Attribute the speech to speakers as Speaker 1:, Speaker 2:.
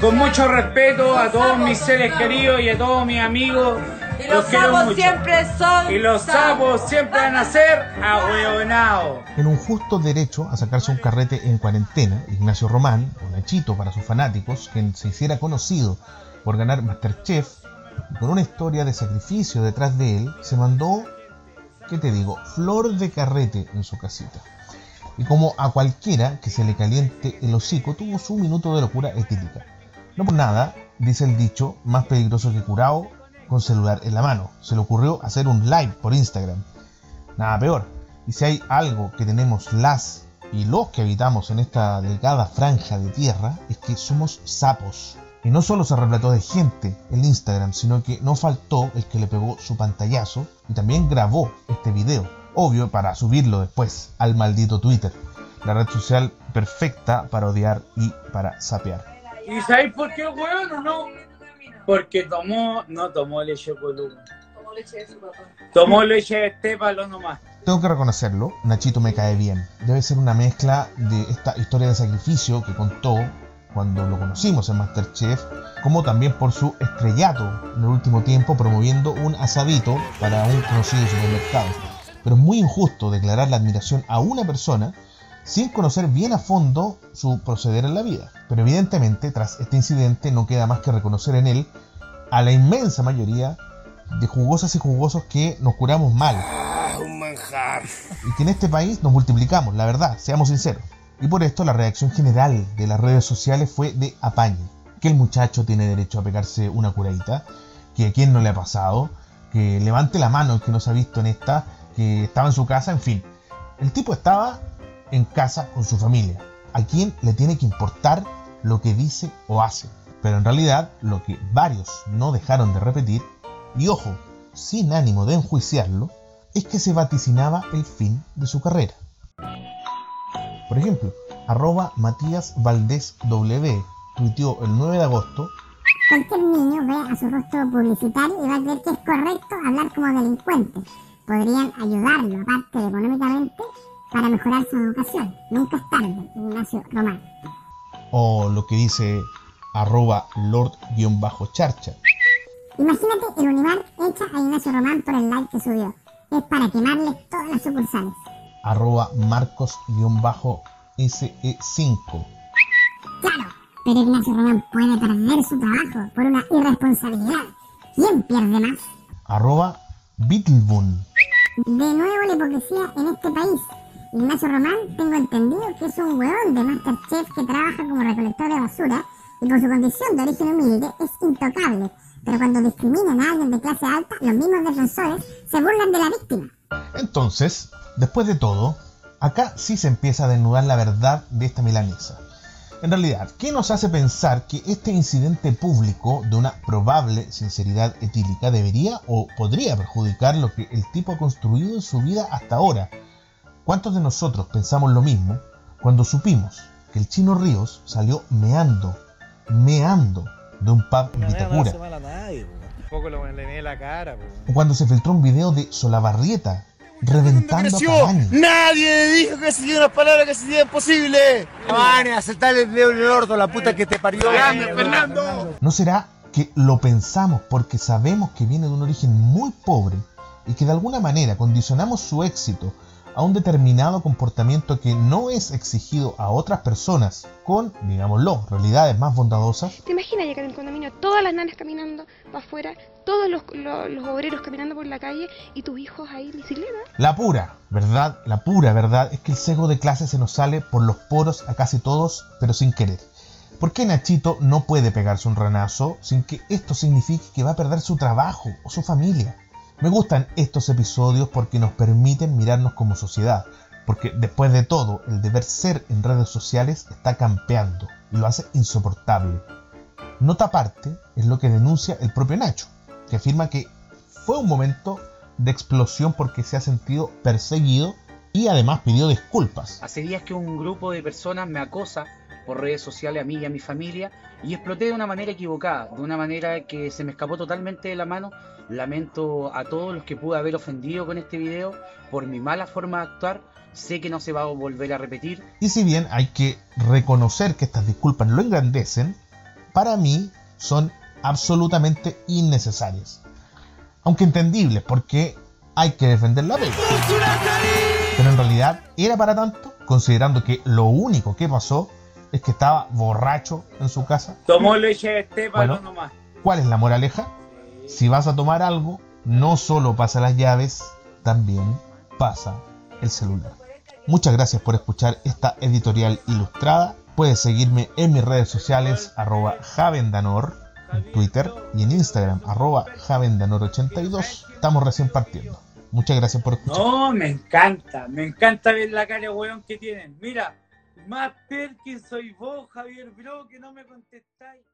Speaker 1: Con mucho respeto a todos mis seres queridos y a todos mis amigos.
Speaker 2: Y los sapos siempre son.
Speaker 1: Y los sapos siempre van a ser ahueonados.
Speaker 3: En un justo derecho a sacarse un carrete en cuarentena, Ignacio Román, o Nachito para sus fanáticos, quien se hiciera conocido por ganar Masterchef, y con una historia de sacrificio detrás de él, se mandó, ¿qué te digo?, flor de carrete en su casita. Y como a cualquiera que se le caliente el hocico, tuvo su minuto de locura etílica. No por nada, dice el dicho, más peligroso que curado con celular en la mano. Se le ocurrió hacer un live por Instagram. Nada peor. Y si hay algo que tenemos las y los que habitamos en esta delgada franja de tierra, es que somos sapos. Y no solo se repletó de gente el Instagram, sino que no faltó el que le pegó su pantallazo y también grabó este video. Obvio para subirlo después al maldito Twitter. La red social perfecta para odiar y para sapear.
Speaker 1: ¿Y sabéis por qué hueón o no? Porque tomó, no tomó leche de columna.
Speaker 2: Tomó leche de su papá.
Speaker 1: Tomó leche de estépalo nomás.
Speaker 3: Tengo que reconocerlo, Nachito me cae bien. Debe ser una mezcla de esta historia de sacrificio que contó cuando lo conocimos en Masterchef, como también por su estrellato en el último tiempo promoviendo un asadito para un conocido supermercado. Pero es muy injusto declarar la admiración a una persona sin conocer bien a fondo su proceder en la vida. Pero evidentemente, tras este incidente, no queda más que reconocer en él a la inmensa mayoría de jugosas y jugosos que nos curamos mal.
Speaker 4: Ah, un manjar.
Speaker 3: Y que en este país nos multiplicamos, la verdad, seamos sinceros. Y por esto la reacción general de las redes sociales fue de apaño. Que el muchacho tiene derecho a pegarse una curadita, que a quien no le ha pasado, que levante la mano el que no se ha visto en esta, que estaba en su casa, en fin. El tipo estaba en casa con su familia. ¿A quién le tiene que importar lo que dice o hace? Pero en realidad lo que varios no dejaron de repetir, y ojo, sin ánimo de enjuiciarlo, es que se vaticinaba el fin de su carrera. Por ejemplo, arroba Matías Valdés W tuiteó el 9 de agosto
Speaker 5: Cualquier niño ve a su rostro publicitario y va a creer que es correcto hablar como delincuente. Podrían ayudarlo, aparte económicamente, para mejorar su educación. Nunca es tarde, Ignacio Román.
Speaker 3: o lo que dice arroba lord-charcha.
Speaker 5: Imagínate el Unimar echa a Ignacio Román por el like que subió. Es para quemarle todas las sucursales.
Speaker 3: arroba marcos-se5
Speaker 5: Claro, pero Ignacio Román puede perder su trabajo por una irresponsabilidad. ¿Quién pierde más?
Speaker 3: arroba Beetlebun
Speaker 5: De nuevo la hipocresía en este país. Ignacio Román, tengo entendido que es un hueón de Masterchef que trabaja como recolector de basura y por su condición de origen humilde es intocable. Pero cuando discriminan a alguien de clase alta, los mismos defensores se burlan de la víctima.
Speaker 3: Entonces, después de todo, acá sí se empieza a desnudar la verdad de esta milanesa. En realidad, ¿qué nos hace pensar que este incidente público de una probable sinceridad etílica debería o podría perjudicar lo que el tipo ha construido en su vida hasta ahora? ¿Cuántos de nosotros pensamos lo mismo cuando supimos que el chino Ríos salió meando, meando de un pub en Vitacura?
Speaker 4: mal a nadie, Un poco lo le la cara,
Speaker 3: O cuando se filtró un video de Solabarrieta reventando a.
Speaker 4: Nadie dijo que se unas palabras que serían posibles. Van a el dedo en el orto, la puta que te parió. Grande, Fernando.
Speaker 3: ¿No será que lo pensamos porque sabemos que viene de un origen muy pobre y que de alguna manera condicionamos su éxito a un determinado comportamiento que no es exigido a otras personas con, digámoslo, realidades más bondadosas?
Speaker 6: ¿Te imaginas llegar en el condominio, todas las nanas caminando para afuera, todos los, los- los obreros caminando por la calle y tus hijos ahí en bicicleta?
Speaker 3: La pura verdad, la pura verdad es que el sesgo de clase se nos sale por los poros a casi todos, pero sin querer. ¿Por qué Nachito no puede pegarse un ranazo sin que esto signifique que va a perder su trabajo o su familia? Me gustan estos episodios porque nos permiten mirarnos como sociedad, porque después de todo, el deber ser en redes sociales está campeando y lo hace insoportable. Nota aparte es lo que denuncia el propio Nacho, que afirma que fue un momento de explosión porque se ha sentido perseguido y además pidió disculpas.
Speaker 7: Hace días que un grupo de personas me acosa por redes sociales a mí y a mi familia y exploté de una manera equivocada, de una manera que se me escapó totalmente de la mano. Lamento a todos los que pude haber ofendido con este video por mi mala forma de actuar. Sé que no se va a volver a repetir.
Speaker 3: Y si bien hay que reconocer que estas disculpas lo engrandecen, para mí son absolutamente innecesarias. Aunque entendibles, porque hay que defender la pega. Pero en realidad, ¿era para tanto? Considerando que lo único que pasó es que estaba borracho en su casa.
Speaker 1: Tomó leche de estépano
Speaker 3: Bueno.
Speaker 1: nomás.
Speaker 3: ¿Cuál es la moraleja? Si vas a tomar algo, no solo pasa las llaves, también pasa el celular. Muchas gracias por escuchar esta editorial ilustrada. Puedes seguirme en mis redes sociales, arroba javendanor, en Twitter y en Instagram, arroba javendanor82. Estamos recién partiendo. Muchas gracias por escuchar.
Speaker 1: No, me encanta, me encanta ver la cara de weón que tienen. Mira, más per que soy vos, Javier Bro, que no me contestáis.